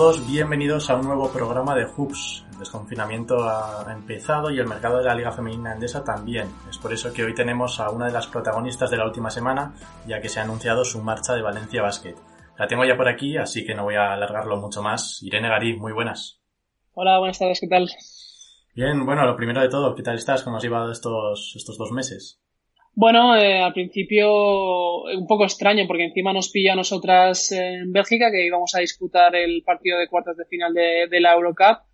Todos, bienvenidos a un nuevo programa de Hoops. El desconfinamiento ha empezado y el mercado de la Liga Femenina Endesa también. Es por eso que hoy tenemos a una de las protagonistas de la última semana, ya que se ha anunciado su marcha de Valencia Basket. La tengo ya por aquí, así que no voy a alargarlo mucho más. Irene Garí, muy buenas. Hola, buenas tardes, ¿qué tal? Bien, bueno, lo primero de todo, ¿qué tal estás? ¿Cómo has llevado estos, estos dos meses? Bueno, eh, al principio un poco extraño porque encima nos pilla a nosotras en Bélgica que íbamos a disputar el partido de cuartos de final de, de la Eurocup.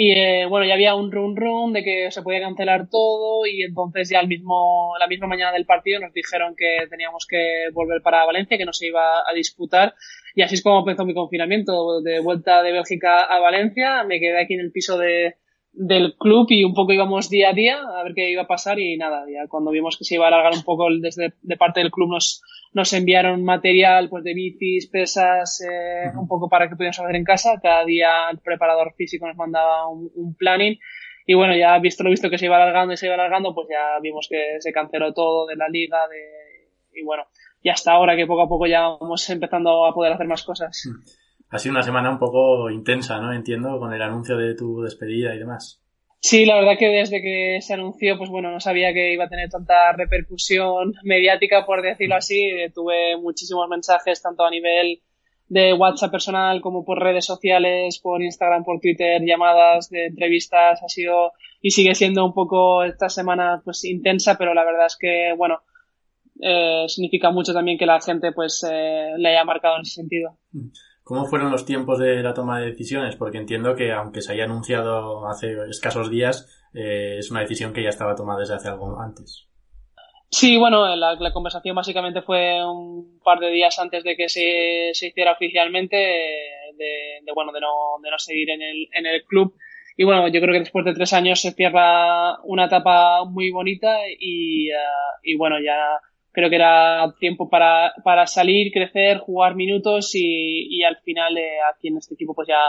Y eh, bueno, ya había un run run de que se podía cancelar todo y entonces ya el mismo, la misma mañana del partido nos dijeron que teníamos que volver para Valencia, que no se iba a disputar. Y así es como empezó mi confinamiento, de vuelta de Bélgica a Valencia, me quedé aquí en el piso de, del club y un poco íbamos día a día a ver qué iba a pasar y nada, ya cuando vimos que se iba a alargar un poco desde de parte del club nos, nos enviaron material pues de bicis, pesas, eh, un poco para que pudiéramos hacer en casa. Cada día el preparador físico nos mandaba un, un, planning y bueno, ya visto lo visto que se iba alargando y se iba alargando, pues ya vimos que se canceló todo de la liga de, y bueno, y hasta ahora que poco a poco ya vamos empezando a poder hacer más cosas ha sido una semana un poco intensa, ¿no? Entiendo, con el anuncio de tu despedida y demás. Sí, la verdad que desde que se anunció, pues bueno, no sabía que iba a tener tanta repercusión mediática, por decirlo así. Tuve muchísimos mensajes, tanto a nivel de WhatsApp personal como por redes sociales, por Instagram, por Twitter, llamadas de entrevistas. Ha sido y sigue siendo un poco esta semana pues intensa, pero la verdad es que, bueno, eh, significa mucho también que la gente pues eh, le haya marcado en ese sentido. ¿Cómo fueron los tiempos de la toma de decisiones? Porque entiendo que aunque se haya anunciado hace escasos días, eh, es una decisión que ya estaba tomada desde hace algo antes. Sí, bueno, la, conversación básicamente fue un par de días antes de que se, se hiciera oficialmente, de, de, bueno, de no, de no seguir en el, en el club. Y bueno, yo creo que después de tres años se cierra una etapa muy bonita y, uh, y bueno, ya creo que era tiempo para, para salir, crecer, jugar minutos y, y al final eh, aquí en este equipo pues ya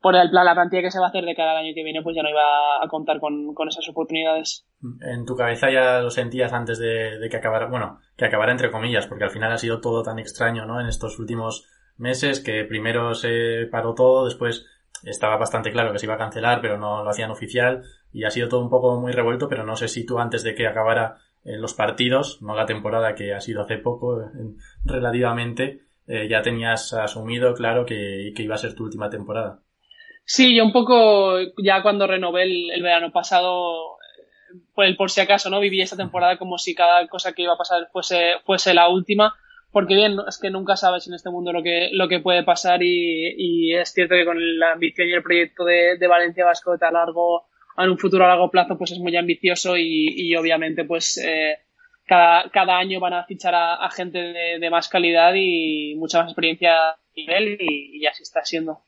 por el plan, la plantilla que se va a hacer de cada año que viene pues ya no iba a contar con, con esas oportunidades. En tu cabeza ya lo sentías antes de, de, que acabara, bueno, que acabara entre comillas, porque al final ha sido todo tan extraño, ¿no? En estos últimos meses que primero se paró todo, después estaba bastante claro que se iba a cancelar, pero no lo hacían oficial y ha sido todo un poco muy revuelto, pero no sé si tú antes de que acabara en los partidos, no la temporada que ha sido hace poco, relativamente, eh, ya tenías asumido, claro, que, que, iba a ser tu última temporada. Sí, yo un poco, ya cuando renové el, verano pasado, por, el, por si acaso, ¿no? Viví esta temporada como si cada cosa que iba a pasar fuese, fuese la última, porque bien, es que nunca sabes en este mundo lo que, lo que puede pasar y, es cierto que con la ambición y el proyecto de, de Valencia Vasco a largo en un futuro a largo plazo pues es muy ambicioso y, y obviamente pues eh, cada, año van a fichar a, gente de, más calidad y mucha más experiencia a nivel y, y, así está siendo.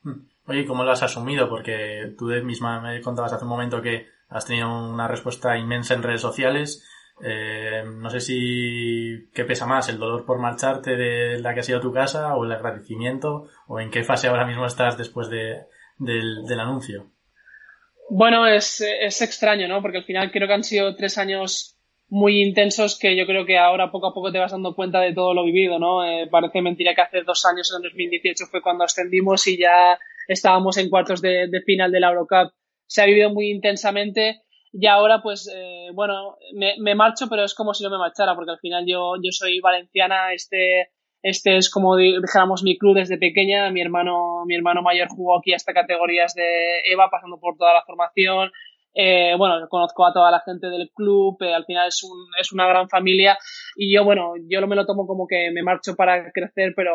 Oye, ¿cómo lo has asumido? Porque tú misma me contabas hace un momento que has tenido una respuesta inmensa en redes sociales. Eh, no sé si qué pesa más, el dolor por marcharte de la que ha sido tu casa o el agradecimiento o en qué fase ahora mismo estás después de, del anuncio. Bueno, es, es extraño, ¿no? Porque al final creo que han sido tres años muy intensos que yo creo que ahora poco a poco te vas dando cuenta de todo lo vivido, ¿no? Eh, parece mentira que hace dos años, en 2018, fue cuando ascendimos y ya estábamos en cuartos de, de final de la Eurocup. Se ha vivido muy intensamente y ahora, pues, eh, bueno, me, me, marcho, pero es como si no me marchara, porque al final yo, yo soy valenciana, este, este es como dijéramos mi club desde pequeña. Mi hermano, mi hermano mayor jugó aquí hasta categorías de EVA, pasando por toda la formación. Eh, bueno, conozco a toda la gente del club, eh, al final es, un, es una gran familia y yo, bueno, yo me lo tomo como que me marcho para crecer, pero,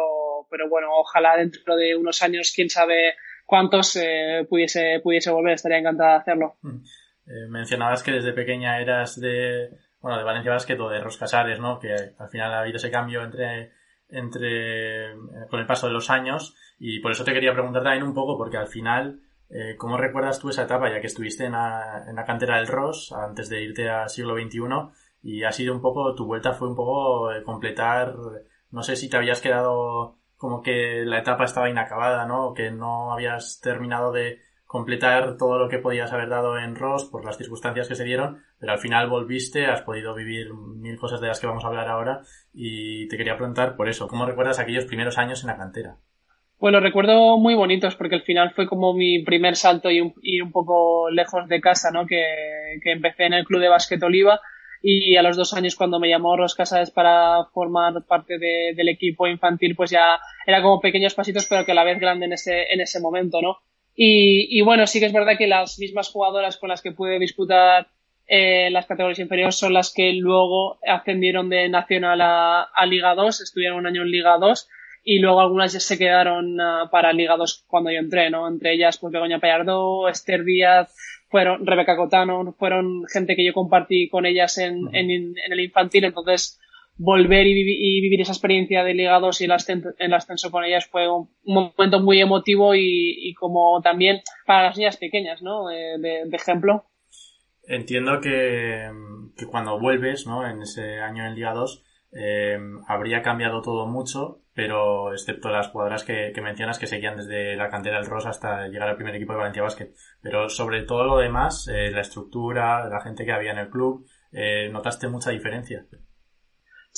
pero bueno, ojalá dentro de unos años, quién sabe cuántos, eh, pudiese, pudiese volver, estaría encantada de hacerlo. Mm. mencionabas que desde pequeña eras de, bueno, de Valencia Basket o de Roscasares, ¿no? Que al final ha habido ese cambio entre, entre, con el paso de los años y por eso te quería preguntar también un poco, porque al final, eh, ¿Cómo recuerdas tú esa etapa, ya que estuviste en la, en la cantera del Ross antes de irte al siglo XXI y ha sido un poco, tu vuelta fue un poco eh, completar, no sé si te habías quedado como que la etapa estaba inacabada, ¿no? Que no habías terminado de completar todo lo que podías haber dado en Ross por las circunstancias que se dieron, pero al final volviste, has podido vivir mil cosas de las que vamos a hablar ahora y te quería preguntar por eso, ¿cómo recuerdas aquellos primeros años en la cantera? Bueno, recuerdo muy bonitos porque al final fue como mi primer salto y un, un poco lejos de casa, ¿no? Que, que, empecé en el club de básquet Oliva y a los dos años cuando me llamó Ros Casas para formar parte de, del equipo infantil, pues ya era como pequeños pasitos pero que a la vez grande en ese, en ese momento, ¿no? Y, y bueno, sí que es verdad que las mismas jugadoras con las que pude disputar eh, las categorías inferiores son las que luego ascendieron de Nacional a, a Liga 2, estuvieron un año en Liga 2 y luego algunas ya se quedaron uh, para Liga 2 cuando yo entré, ¿no? Entre ellas, pues Begoña Payardó, Esther Díaz, fueron Rebeca Cotano, fueron gente que yo compartí con ellas en, en, en el infantil, entonces volver y, y, vivir esa experiencia de Liga 2 y el ascenso, con ellas fue un, momento muy emotivo y, como también para las niñas pequeñas, ¿no? De, de, ejemplo. Entiendo que, cuando vuelves, ¿no? En ese año en Liga 2, eh, habría cambiado todo mucho, pero excepto las jugadoras que, que, mencionas que seguían desde la cantera del Rosa hasta llegar al primer equipo de Valencia Basket. Pero sobre todo lo demás, eh, la estructura, la gente que había en el club, eh, ¿notaste mucha diferencia?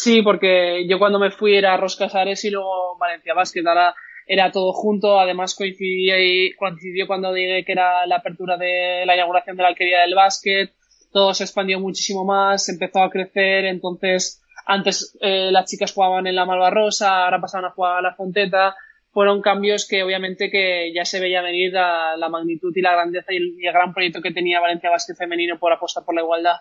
Sí, porque yo cuando me fui era Roscasares y luego Valencia Basket. Ahora era todo junto, además coincidía y coincidió cuando dije que era la apertura de la inauguración de la alquería del básquet, todo se expandió muchísimo más, empezó a crecer, entonces antes eh, las chicas jugaban en la Malvarrosa, ahora pasaban a jugar a la Fonteta. Fueron cambios que obviamente que ya se veía venir la, la magnitud y la grandeza y el, y el, gran proyecto que tenía Valencia Basket Femenino por apostar por la igualdad.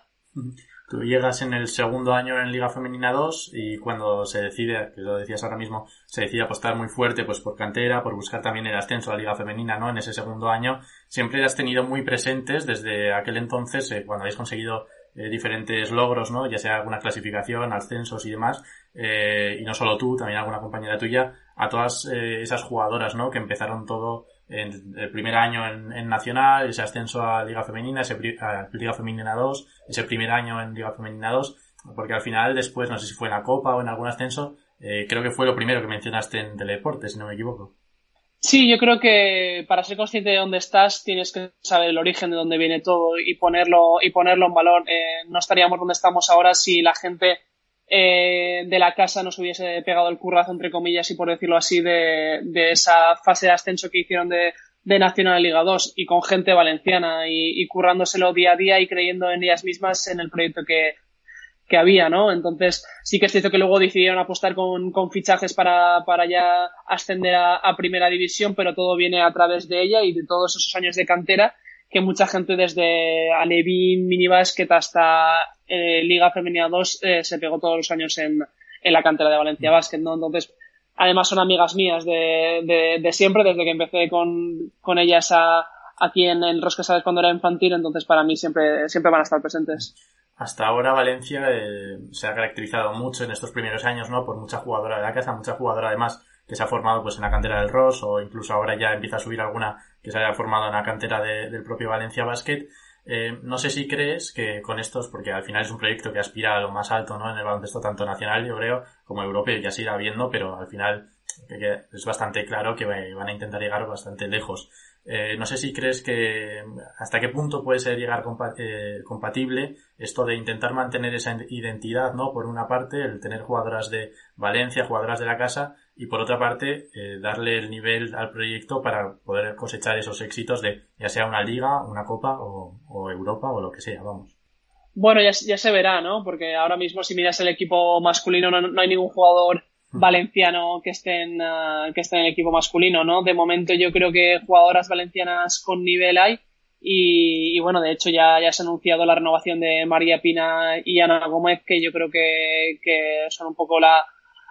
Tú llegas en el segundo año en Liga Femenina 2 y cuando se decide, que lo decías ahora mismo, se decide apostar muy fuerte pues por cantera, por buscar también el ascenso a la Liga Femenina, ¿no? En ese segundo año, siempre has tenido muy presentes desde aquel entonces, eh, cuando habéis conseguido eh, diferentes logros, ¿no? Ya sea alguna clasificación, ascensos y demás, eh, y no solo tú, también alguna compañera tuya, a todas eh, esas jugadoras, ¿no? Que empezaron todo en el primer año en, Nacional, ese ascenso a Liga Femenina, ese a Liga Femenina 2, ese primer año en Liga Femenina 2, porque al final después, no sé si fue en la Copa o en algún ascenso, eh, creo que fue lo primero que mencionaste en Teledeporte, si no me equivoco. Sí, yo creo que para ser consciente de dónde estás tienes que saber el origen de dónde viene todo y ponerlo y ponerlo en valor. Eh, no estaríamos donde estamos ahora si la gente eh, de la casa nos hubiese pegado el currazo entre comillas y por decirlo así de, de esa fase de ascenso que hicieron de, de Nacional Liga 2 y con gente valenciana y, y currándoselo día a día y creyendo en ellas mismas en el proyecto que, que había, ¿no? Entonces, sí que es cierto que luego decidieron apostar con, con fichajes para, para ya ascender a, a, primera división, pero todo viene a través de ella y de todos esos años de cantera que mucha gente desde Alevín, Minibasket hasta eh, Liga Femenina 2 eh, se pegó todos los años en, en la cantera de Valencia Basket, ¿no? Entonces, además son amigas mías de, de, de siempre, desde que empecé con, con ellas a, aquí en el Rosca cuando era infantil, entonces para mí siempre, siempre van a estar presentes. Hasta ahora Valencia eh, se ha caracterizado mucho en estos primeros años, ¿no? Por mucha jugadora de la casa, mucha jugadora además que se ha formado pues en la cantera del Ross o incluso ahora ya empieza a subir alguna que se haya formado en la cantera de, del propio Valencia Basket. Eh, no sé si crees que con estos, porque al final es un proyecto que aspira a lo más alto, ¿no? En el baloncesto tanto nacional, yo creo, como europeo, ya se irá viendo, pero al final es bastante claro que van a intentar llegar bastante lejos. Eh, no sé si crees que hasta qué punto puede ser llegar eh, compatible esto de intentar mantener esa identidad, ¿no? Por una parte, el tener jugadoras de Valencia, jugadoras de la casa, y por otra parte, eh, darle el nivel al proyecto para poder cosechar esos éxitos de ya sea una liga, una copa o, o Europa o lo que sea, vamos. Bueno, ya, ya, se verá, ¿no? Porque ahora mismo si miras el equipo masculino no, no hay ningún jugador valenciano que estén uh, que esté en el equipo masculino, ¿no? De momento yo creo que jugadoras valencianas con nivel hay, Y, bueno, de hecho ya, ya se ha anunciado la renovación de María Pina y Ana Gómez, que yo creo que, que son un poco la,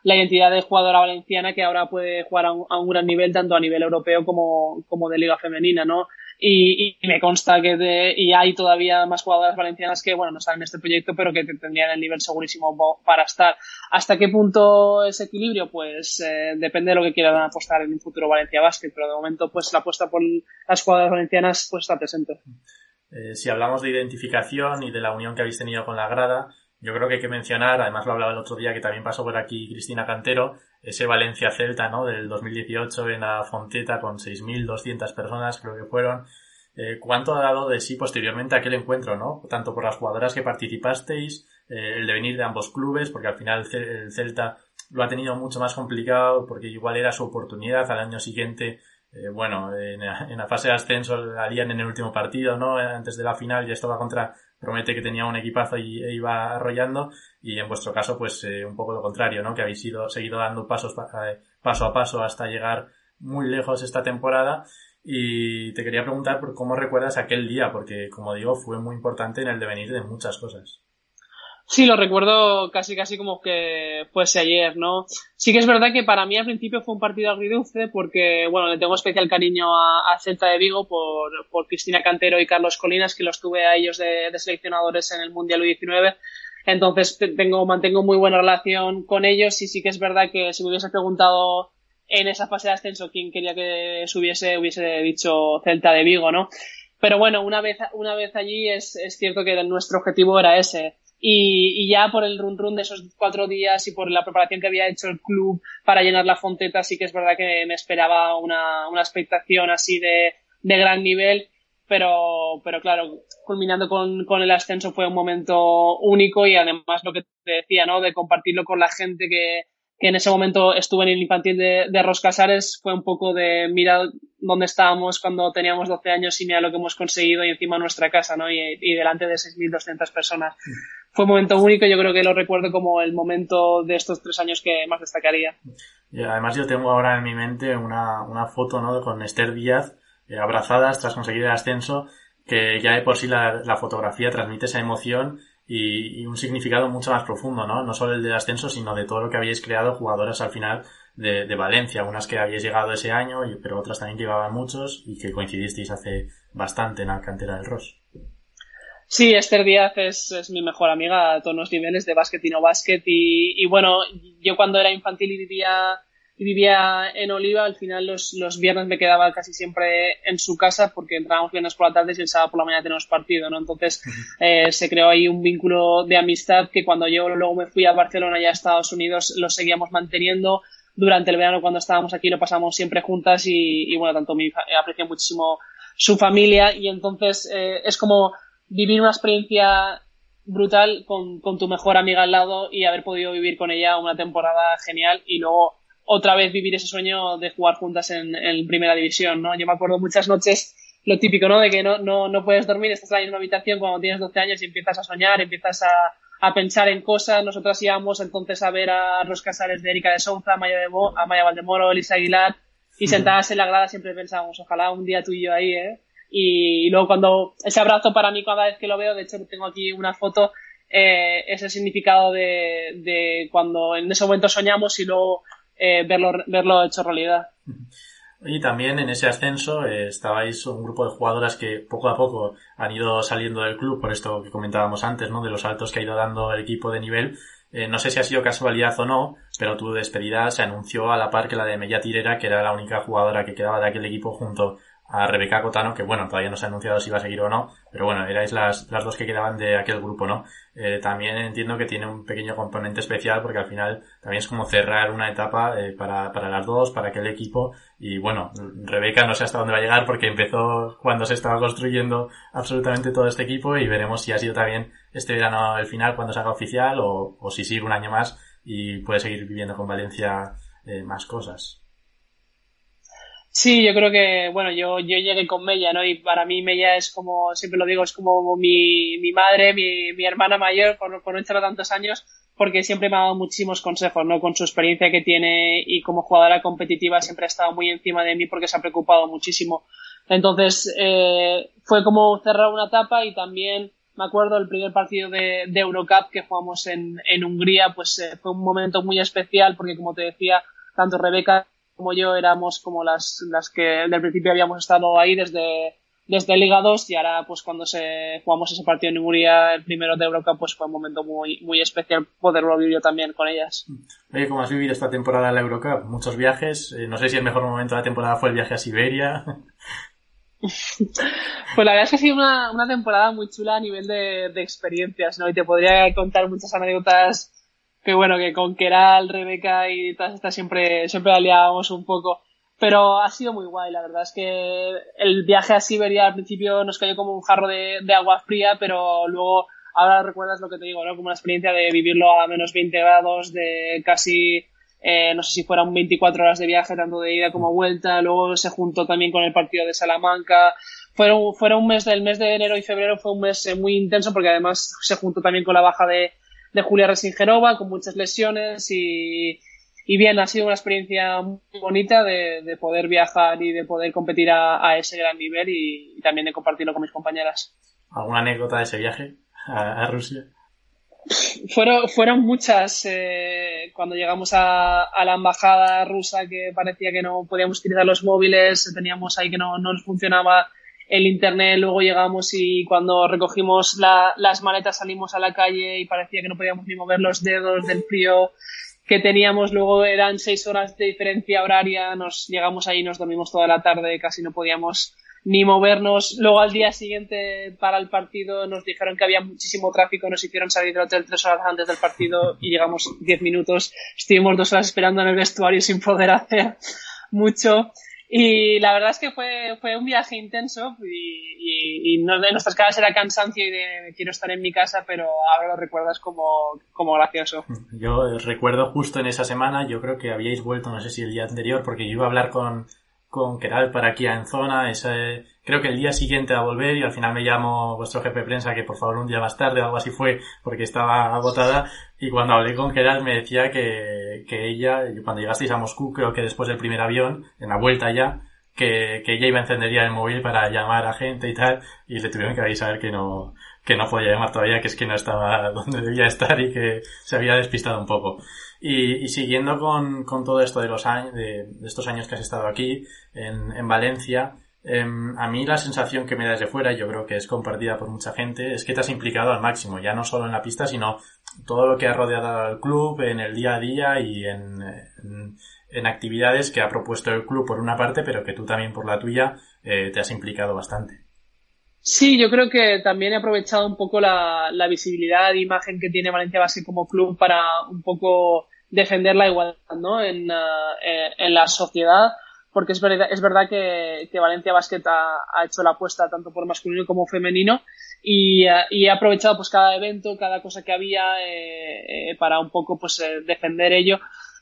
la identidad de jugadora valenciana que ahora puede jugar a un, a un, gran nivel, tanto a nivel europeo como, como de liga femenina, ¿no? Y, y me consta que de, y hay todavía más jugadoras valencianas que, bueno, no están en este proyecto, pero que tendrían el nivel segurísimo para estar. ¿Hasta qué punto ese equilibrio? Pues eh, depende de lo que quieran apostar en un futuro Valencia Basket, pero de momento, pues la apuesta por las jugadoras valencianas pues está presente. Eh, si hablamos de identificación y de la unión que habéis tenido con la grada, yo creo que hay que mencionar, además lo hablaba el otro día que también pasó por aquí Cristina Cantero, ese Valencia Celta, ¿no? Del 2018 en la Fonteta con 6.200 personas, creo que fueron. Eh, ¿Cuánto ha dado de sí posteriormente aquel encuentro, ¿no? Tanto por las jugadoras que participasteis, eh, el devenir de ambos clubes, porque al final el Celta lo ha tenido mucho más complicado porque igual era su oportunidad al año siguiente eh, bueno, en, en, la fase de ascenso la harían en el último partido, ¿no? Antes de la final ya estaba contra promete que tenía un equipazo y e iba arrollando y en vuestro caso pues eh, un poco lo contrario, ¿no? Que habéis ido, seguido dando pasos eh, paso a paso hasta llegar muy lejos esta temporada y te quería preguntar por cómo recuerdas aquel día porque como digo fue muy importante en el devenir de muchas cosas. Sí, lo recuerdo casi casi como que fuese ayer, ¿no? Sí que es verdad que para mí al principio fue un partido agridulce porque, bueno, le tengo especial cariño a, Celta de Vigo por, por, Cristina Cantero y Carlos Colinas, que los tuve a ellos de, de seleccionadores en el Mundial U19. Entonces tengo, mantengo muy buena relación con ellos y sí que es verdad que si me hubiese preguntado en esa fase de ascenso quién quería que subiese, hubiese dicho Celta de Vigo, ¿no? Pero bueno, una vez, una vez allí es, es cierto que nuestro objetivo era ese y, y, ya por el run run de esos cuatro días y por la preparación que había hecho el club para llenar la fonteta, sí que es verdad que me esperaba una, una expectación así de, de gran nivel, pero, pero claro, culminando con, con el ascenso fue un momento único y además lo que te decía, ¿no? De compartirlo con la gente que, que en ese momento estuve en el infantil de, de Roscasares, fue un poco de mira dónde estábamos cuando teníamos 12 años y mira lo que hemos conseguido y encima nuestra casa, ¿no? Y, delante de 6.200 personas. Fue un momento único, yo creo que lo recuerdo como el momento de estos tres años que más destacaría. Y además yo tengo ahora en mi mente una, una foto, ¿no? Con Esther Díaz, eh, abrazadas tras conseguir el ascenso, que ya de por sí la fotografía transmite esa emoción y, y, un significado mucho más profundo, ¿no? No solo el del ascenso, sino de todo lo que habíais creado jugadoras al final de, de Valencia, unas que habíais llegado ese año, y, pero otras también que llevaban muchos y que coincidisteis hace bastante en la cantera del Ross. Sí, Esther Díaz es, es, mi mejor amiga a todos los niveles de básquet y no básquet y, y bueno, yo cuando era infantil y vivía y vivía en Oliva, al final los, los viernes me quedaba casi siempre en su casa porque entrábamos viernes por la tarde y el sábado por la mañana teníamos partido, ¿no? Entonces eh, se creó ahí un vínculo de amistad que cuando yo luego me fui a Barcelona y a Estados Unidos lo seguíamos manteniendo. Durante el verano cuando estábamos aquí lo pasamos siempre juntas y, y bueno, tanto mi aprecio muchísimo su familia y entonces eh, es como vivir una experiencia brutal con, con tu mejor amiga al lado y haber podido vivir con ella una temporada genial y luego otra vez vivir ese sueño de jugar juntas en, en, primera división, ¿no? Yo me acuerdo muchas noches lo típico, ¿no? De que no, no, no puedes dormir, estás en la misma habitación cuando tienes 12 años y empiezas a soñar, empiezas a, a pensar en cosas. Nosotras íbamos entonces a ver a los casares de Erika de Souza, a Maya, de Bo, a Maya Valdemoro, Elisa Aguilar, y sentadas en la grada siempre pensábamos, ojalá un día tú y yo ahí, ¿eh? Y luego cuando ese abrazo para mí cada vez que lo veo, de hecho tengo aquí una foto, eh, es el significado de, de cuando en ese momento soñamos y luego eh, verlo, verlo hecho realidad. Y también en ese ascenso eh, estabais un grupo de jugadoras que poco a poco han ido saliendo del club, por esto que comentábamos antes, ¿no? De los saltos que ha ido dando el equipo de nivel. Eh, no sé si ha sido casualidad o no, pero tu despedida se anunció a la par que la de Mella Tirera, que era la única jugadora que quedaba de aquel equipo junto a Rebeca Cotano, que bueno, todavía no se ha anunciado si va a seguir o no, pero bueno, erais las, las dos que quedaban de aquel grupo, ¿no? Eh, también entiendo que tiene un pequeño componente especial porque al final también es como cerrar una etapa eh, para, para las dos, para aquel equipo, y bueno, Rebeca no sé hasta dónde va a llegar porque empezó cuando se estaba construyendo absolutamente todo este equipo y veremos si ha sido también este verano el final cuando se haga oficial o, o si sigue un año más y puede seguir viviendo con Valencia eh, más cosas. Sí, yo creo que, bueno, yo, yo llegué con Mella, ¿no? Y para mí Mella es como, siempre lo digo, es como mi, mi madre, mi, mi hermana mayor, por, por no echarlo tantos años, porque siempre me ha dado muchísimos consejos, ¿no? Con su experiencia que tiene y como jugadora competitiva siempre ha estado muy encima de mí porque se ha preocupado muchísimo Entonces, eh, fue como cerrar una etapa y también me acuerdo el primer partido de, de Eurocup que jugamos en, en Hungría, pues eh, fue un momento muy especial porque como te decía, tanto Rebeca como yo éramos como las, las que desde el principio habíamos estado ahí desde, desde Liga 2 y ahora pues cuando se jugamos ese partido en Hungría, el primero de Eurocup, pues fue un momento muy, muy especial poderlo vivir yo también con ellas. Oye, ¿cómo has vivido esta temporada en la Eurocup? Muchos viajes, eh, no sé si el mejor momento de la temporada fue el viaje a Siberia. Pues la verdad es que ha sido una, una temporada muy chula a nivel de, de, experiencias, ¿no? Y te podría contar muchas anécdotas que bueno, que con Keral, Rebeca y todas estas siempre, siempre aliábamos un poco. Pero ha sido muy guay, la verdad es que el viaje a Siberia al principio nos cayó como un jarro de, agua fría, pero luego ahora recuerdas lo que te digo, ¿no? Como la experiencia de vivirlo a menos 20 grados, de casi eh, no sé si fueran 24 horas de viaje, tanto de ida como vuelta, luego se juntó también con el partido de Salamanca, fueron, fueron un mes del mes de enero y febrero fue un mes eh, muy intenso porque además se juntó también con la baja de, de Julia Resingerova, con muchas lesiones y, y bien, ha sido una experiencia muy bonita de, de poder viajar y de poder competir a, a ese gran nivel y, y, también de compartirlo con mis compañeras. ¿Alguna anécdota de ese viaje a, a Rusia? Fueron, fueron muchas eh, cuando llegamos a, a, la embajada rusa que parecía que no podíamos utilizar los móviles, teníamos ahí que no, no nos funcionaba el internet, luego llegamos y cuando recogimos la, las maletas salimos a la calle y parecía que no podíamos ni mover los dedos del frío que teníamos, luego eran seis horas de diferencia horaria, nos llegamos ahí, nos dormimos toda la tarde, casi no podíamos ni movernos. Luego al día siguiente para el partido nos dijeron que había muchísimo tráfico, nos hicieron salir del hotel tres horas antes del partido y llegamos diez minutos. Estuvimos dos horas esperando en el vestuario sin poder hacer mucho. Y la verdad es que fue, fue un viaje intenso y, y, y no, de nuestras caras era cansancio y de quiero estar en mi casa, pero ahora lo recuerdas como, como gracioso. Yo recuerdo justo en esa semana, yo creo que habíais vuelto, no sé si el día anterior, porque yo iba a hablar con, con Keral para aquí en zona, ese, creo que el día siguiente a volver y al final me llamó vuestro jefe de prensa que por favor un día más tarde o algo así fue porque estaba agotada y cuando hablé con Keral me decía que, que ella, cuando llegasteis a Moscú, creo que después del primer avión, en la vuelta ya, que, que ella iba a encender ya el móvil para llamar a gente y tal y le tuvieron que avisar que no, que no podía llamar todavía, que es que no estaba donde debía estar y que se había despistado un poco. Y, y siguiendo con, con, todo esto de los años, de, estos años que has estado aquí en, en Valencia, eh, a mí la sensación que me da desde fuera, yo creo que es compartida por mucha gente, es que te has implicado al máximo, ya no solo en la pista, sino todo lo que ha rodeado al club, en el día a día y en, en, en actividades que ha propuesto el club por una parte, pero que tú también por la tuya eh, te has implicado bastante. Sí, yo creo que también he aprovechado un poco la, la visibilidad e imagen que tiene Valencia Basket como club para un poco defender la igualdad ¿no? en, uh, en la sociedad, porque es verdad, es verdad que, que Valencia Basket ha, hecho la apuesta tanto por masculino como femenino y, uh, y he aprovechado pues cada evento, cada cosa que había eh, eh, para un poco pues eh, defender ello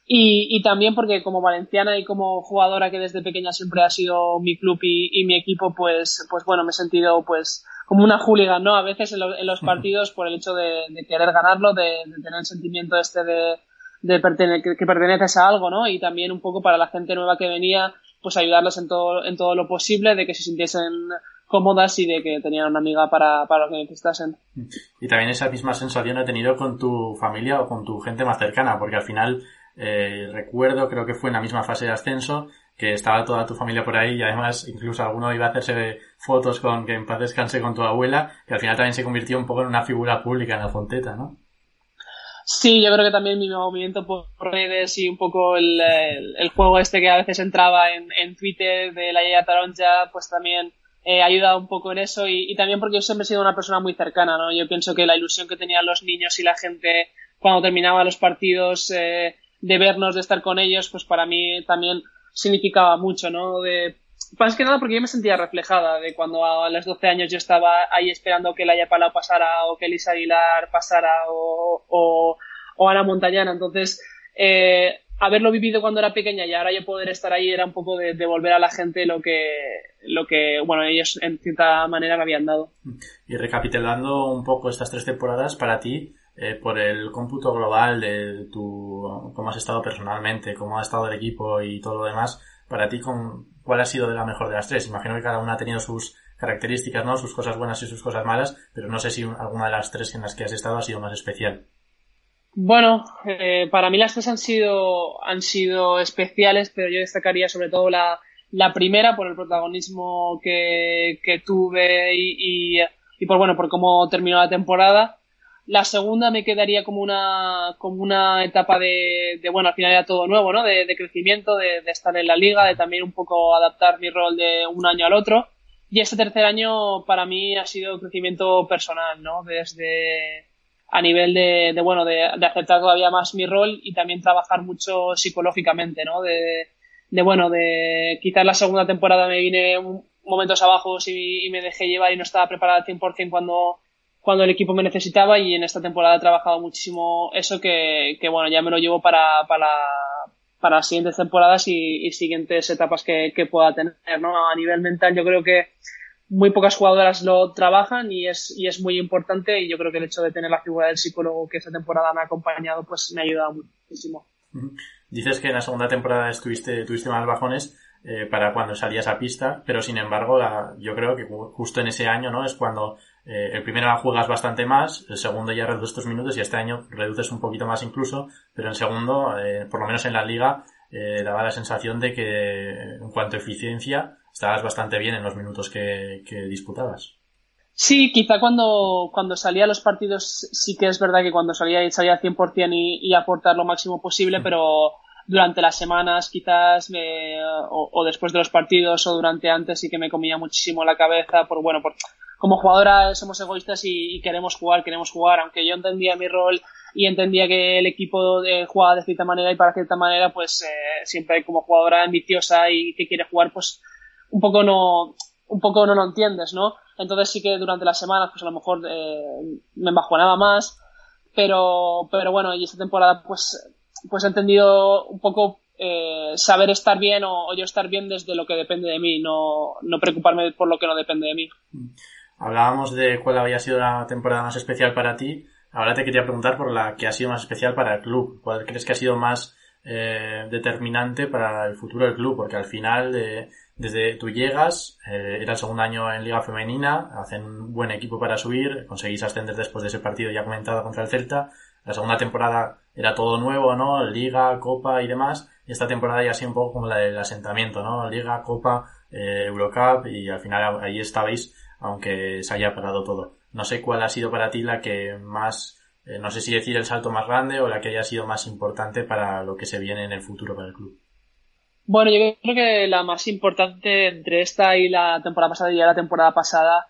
y, y, también porque como valenciana y como jugadora que desde pequeña siempre ha sido mi club y, y mi equipo, pues, pues bueno, me he sentido pues como una hooligan, ¿no? A veces en, lo, en los partidos por el hecho de, de querer ganarlo, de, de, tener el sentimiento este de, de pertene que, que, perteneces a algo, ¿no? Y también un poco para la gente nueva que venía, pues ayudarles en todo, en todo lo posible, de que se sintiesen cómodas y de que tenían una amiga para, para lo que necesitasen. Y también esa misma sensación he tenido con tu familia o con tu gente más cercana, porque al final eh, recuerdo, creo que fue en la misma fase de ascenso, que estaba toda tu familia por ahí y además incluso alguno iba a hacerse fotos con que en paz descanse con tu abuela, que al final también se convirtió un poco en una figura pública en la Fonteta, ¿no? Sí, yo creo que también mi movimiento por redes y un poco el, juego este que a veces entraba en, en Twitter de la Yaya Taronja, pues también eh, ha ayudado un poco en eso y, y, también porque yo siempre he sido una persona muy cercana, ¿no? Yo pienso que la ilusión que tenían los niños y la gente cuando terminaba los partidos, eh, de vernos, de estar con ellos, pues para mí también significaba mucho, ¿no? De, más que nada porque yo me sentía reflejada de cuando a los 12 años yo estaba ahí esperando que Laia Palau pasara o que Elisa Aguilar pasara o, o, o Ana Montañana. Entonces, eh, haberlo vivido cuando era pequeña y ahora yo poder estar ahí era un poco de devolver a la gente lo que, lo que, bueno, ellos en cierta manera me habían dado. Y recapitulando un poco estas tres temporadas, para ti, eh, por el cómputo global de tu, cómo has estado personalmente, cómo ha estado el equipo y todo lo demás, para ti, ¿cuál ha sido la mejor de las tres? Imagino que cada una ha tenido sus características, ¿no? Sus cosas buenas y sus cosas malas, pero no sé si alguna de las tres en las que has estado ha sido más especial. Bueno, eh, para mí las tres han sido, han sido especiales, pero yo destacaría sobre todo la, la primera por el protagonismo que, que tuve y, y, por bueno, por cómo terminó la temporada. La segunda me quedaría como una, como una etapa de, de bueno, al final era todo nuevo, ¿no? De, de crecimiento, de, de, estar en la liga, de también un poco adaptar mi rol de un año al otro. Y este tercer año para mí ha sido crecimiento personal, ¿no? Desde a nivel de, de bueno, de, aceptar todavía más mi rol y también trabajar mucho psicológicamente, ¿no? De, de bueno, de quizás la segunda temporada me vine momentos abajo y, y me dejé llevar y no estaba preparada al 100% cuando cuando el equipo me necesitaba y en esta temporada he trabajado muchísimo eso que, bueno, ya me lo llevo para, para, para las siguientes temporadas y, y siguientes etapas que, que, pueda tener, ¿no? A nivel mental yo creo que muy pocas jugadoras lo trabajan y es, y es muy importante y yo creo que el hecho de tener la figura del psicólogo que esta temporada me ha acompañado pues me ha ayudado muchísimo. Dices que en la segunda temporada estuviste, tuviste más bajones eh, para cuando salías a pista, pero sin embargo la, yo creo que justo en ese año no es cuando eh, el primero juegas bastante más, el segundo ya reduces tus minutos y este año reduces un poquito más incluso, pero en segundo, eh, por lo menos en la liga, eh, daba la sensación de que en cuanto a eficiencia estabas bastante bien en los minutos que, que disputabas. Sí, quizá cuando, cuando salía a los partidos sí que es verdad que cuando salía salía al 100% y, y aportar lo máximo posible, pero durante las semanas quizás me, o, o, después de los partidos o durante antes sí que me comía muchísimo la cabeza por bueno por como jugadora somos egoístas y, queremos jugar, queremos jugar, aunque yo entendía mi rol y entendía que el equipo de, jugaba de cierta manera y para cierta manera, pues eh, siempre como jugadora ambiciosa y que quiere jugar, pues un poco no, un poco no lo entiendes, ¿no? Entonces sí que durante las semanas, pues a lo mejor eh, me embajonaba más, pero, pero bueno, y esta temporada pues, pues he entendido un poco eh, saber estar bien o, yo estar bien desde lo que depende de mí, no, no preocuparme por lo que no depende de mí. Hablábamos de cuál había sido la temporada más especial para ti. Ahora te quería preguntar por la que ha sido más especial para el club. ¿Cuál crees que ha sido más eh, determinante para el futuro del club? Porque al final, eh, desde tú llegas, eh, era el segundo año en Liga Femenina, hacen un buen equipo para subir, conseguís ascender después de ese partido ya comentado contra el Celta. La segunda temporada era todo nuevo, ¿no? Liga, Copa y demás. Esta temporada ya ha sido un poco como la del asentamiento, ¿no? Liga, Copa, eh, Eurocup y al final ahí estabais aunque se haya parado todo. No sé cuál ha sido para ti la que más, eh, no sé si decir el salto más grande o la que haya sido más importante para lo que se viene en el futuro para el club. Bueno, yo creo que la más importante entre esta y la temporada pasada y la temporada pasada,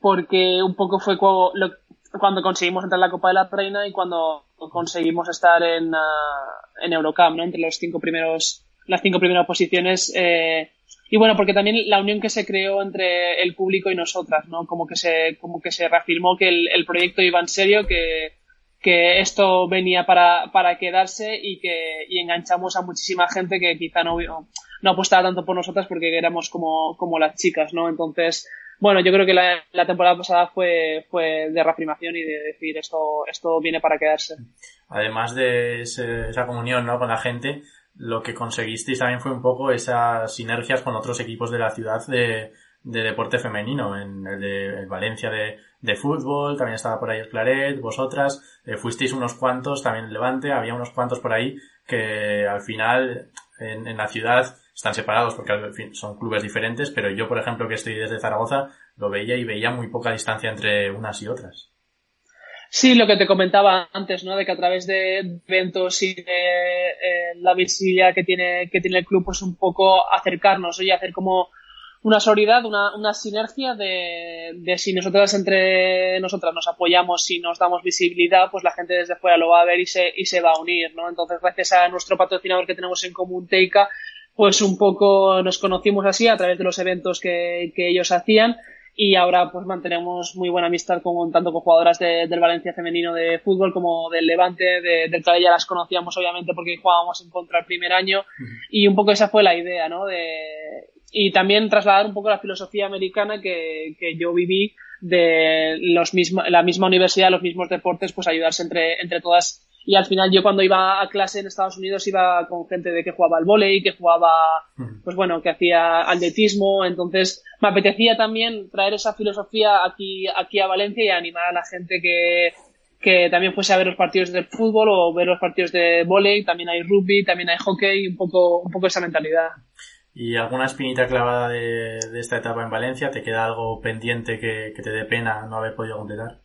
porque un poco fue cuando, cuando conseguimos entrar en la Copa de la Reina y cuando conseguimos estar en, uh, en Eurocup, ¿no? Entre los cinco primeros, las cinco primeras posiciones, eh, y bueno, porque también la unión que se creó entre el público y nosotras, ¿no? Como que se, como que se reafirmó que el, proyecto iba en serio, que, que esto venía para, para quedarse y que y enganchamos a muchísima gente que quizá no, no apostaba tanto por nosotras porque éramos como, como las chicas, ¿no? Entonces, bueno, yo creo que la, la temporada pasada fue, fue de reafirmación y de decir esto, esto viene para quedarse. Además de ese, esa comunión, ¿no? Con la gente, lo que conseguisteis también fue un poco esas sinergias con otros equipos de la ciudad de, de deporte femenino, en el de el Valencia de, de, fútbol, también estaba por ahí el Claret, vosotras, eh, fuisteis unos cuantos, también el Levante, había unos cuantos por ahí que al final en, en la ciudad están separados porque al fin son clubes diferentes, pero yo por ejemplo que estoy desde Zaragoza lo veía y veía muy poca distancia entre unas y otras. Sí, lo que te comentaba antes, ¿no? De que a través de eventos y de eh, la visibilidad que tiene, que tiene el club, pues un poco acercarnos y hacer como una solidaridad, una, una sinergia de, de, si nosotras entre nosotras nos apoyamos y nos damos visibilidad, pues la gente desde fuera lo va a ver y se, y se va a unir, ¿no? Entonces, gracias a nuestro patrocinador que tenemos en común, Teika, pues un poco nos conocimos así a través de los eventos que, que ellos hacían y ahora pues mantenemos muy buena amistad con tanto con jugadoras de, del Valencia femenino de fútbol como del Levante, de, del ya las conocíamos obviamente porque jugábamos en contra el primer año y un poco esa fue la idea, ¿no? De, y también trasladar un poco la filosofía americana que, que yo viví de los misma, la misma universidad, los mismos deportes, pues ayudarse entre, entre todas y al final yo cuando iba a clase en Estados Unidos iba con gente de que jugaba al volei, que jugaba, pues bueno, que hacía atletismo, entonces me apetecía también traer esa filosofía aquí, aquí a Valencia y animar a la gente que, que también fuese a ver los partidos de fútbol o ver los partidos de volei, también hay rugby, también hay hockey, un poco, un poco esa mentalidad. ¿Y alguna espinita clavada de, esta etapa en Valencia? ¿Te queda algo pendiente que, que te dé pena no haber podido completar?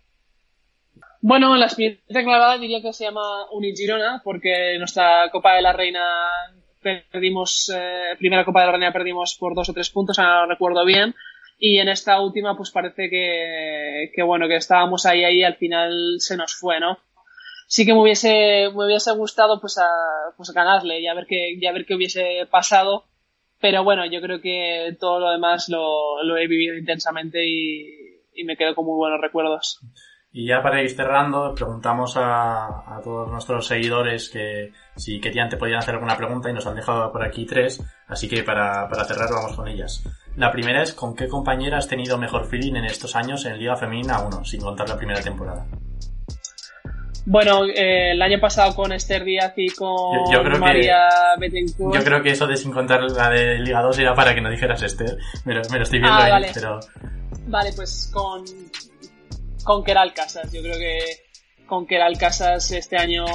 Bueno, la siguiente clavada diría que se llama Unigirona, porque nuestra Copa de la Reina perdimos, eh, primera Copa de la Reina perdimos por dos o tres puntos, no recuerdo bien, y en esta última pues parece que, que bueno, que estábamos ahí ahí al final se nos fue, ¿no? Sí que me hubiese, me hubiese gustado pues a, pues ganarle y a ver qué, y a ver qué hubiese pasado, pero bueno, yo creo que todo lo demás lo, lo he vivido intensamente y me quedo con muy buenos recuerdos. Y ya para ir cerrando, preguntamos a, todos nuestros seguidores que si querían te podían hacer alguna pregunta y nos han dejado por aquí tres, así que para, para cerrar vamos con ellas. La primera es ¿con qué compañera has tenido mejor feeling en estos años en Liga Femenina 1, sin contar la primera temporada? Bueno, eh, el año pasado con Esther Díaz y con María Betancourt. Yo creo que eso de sin contar la de Liga 2 era para que no dijeras Esther. Me lo, estoy viendo ah, ahí, pero... Vale, pues con con Keral Casas. Yo creo que con Keral Casas este año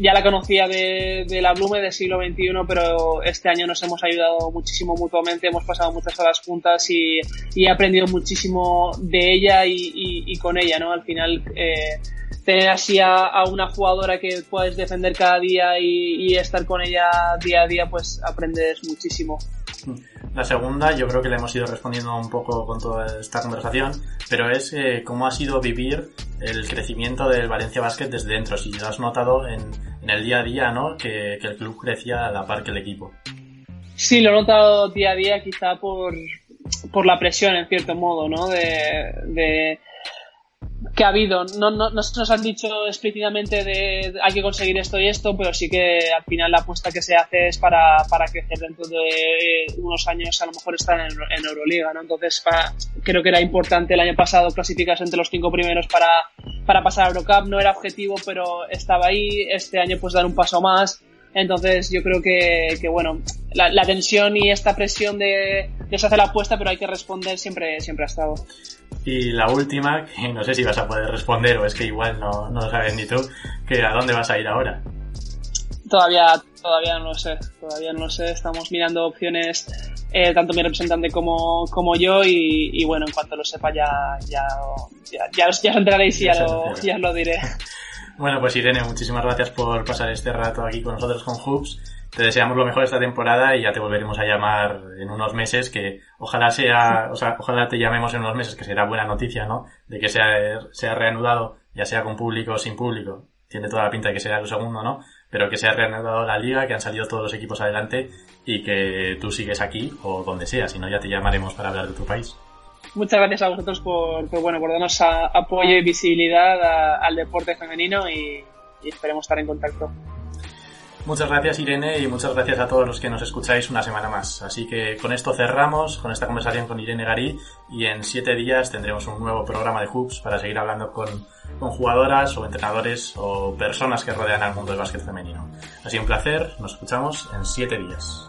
ya la conocía de, la Blume del siglo XXI, pero este año nos hemos ayudado muchísimo mutuamente, hemos pasado muchas horas juntas y, he aprendido muchísimo de ella y, con ella, ¿no? Al final, eh, tener así a, una jugadora que puedes defender cada día y, y estar con ella día a día, pues aprendes muchísimo. La segunda, yo creo que le hemos ido respondiendo un poco con toda esta conversación, pero es eh, cómo ha sido vivir el crecimiento del Valencia Basket desde dentro. Si lo has notado en, el día a día, ¿no? Que, el club crecía a la par que el equipo. Sí, lo he notado día a día, quizá por, por la presión, en cierto modo, ¿no? de que ha habido. No, no, nos han dicho explícitamente de hay que conseguir esto y esto, pero sí que al final la apuesta que se hace es para, para crecer dentro de unos años, a lo mejor estar en, en Euroliga, ¿no? Entonces creo que era importante el año pasado clasificarse entre los cinco primeros para, para pasar a Eurocup. No era objetivo, pero estaba ahí. Este año pues dar un paso más. Entonces yo creo que, que bueno, la, la, tensión y esta presión de, de se hace la apuesta, pero hay que responder siempre, siempre ha estado. Y la última, que no sé si vas a poder responder o es que igual no, no lo sabes ni tú, que a dónde vas a ir ahora. Todavía, todavía no lo sé, todavía no lo sé. Estamos mirando opciones, eh, tanto mi representante como, como yo, y, bueno, en cuanto lo sepa ya, ya, ya, ya, os, enteraréis y ya, lo, ya lo diré. bueno, pues Irene, muchísimas gracias por pasar este rato aquí con nosotros con Hoops te deseamos lo mejor esta temporada y ya te volveremos a llamar en unos meses que ojalá sea, o sea, ojalá te llamemos en unos meses que será buena noticia, ¿no? De que sea, sea reanudado, ya sea con público o sin público. Tiene toda la pinta de que será lo segundo, ¿no? Pero que sea reanudado la liga, que han salido todos los equipos adelante y que tú sigues aquí o donde sea, si no ya te llamaremos para hablar de tu país. Muchas gracias a vosotros por, bueno, por darnos apoyo y visibilidad al deporte femenino y esperemos estar en contacto. Muchas gracias Irene y muchas gracias a todos los que nos escucháis una semana más. Así que con esto cerramos con esta conversación con Irene Garí y en siete días tendremos un nuevo programa de Hoops para seguir hablando con, con jugadoras o entrenadores o personas que rodean al mundo del básquet femenino. Sido un placer, nos escuchamos en siete días.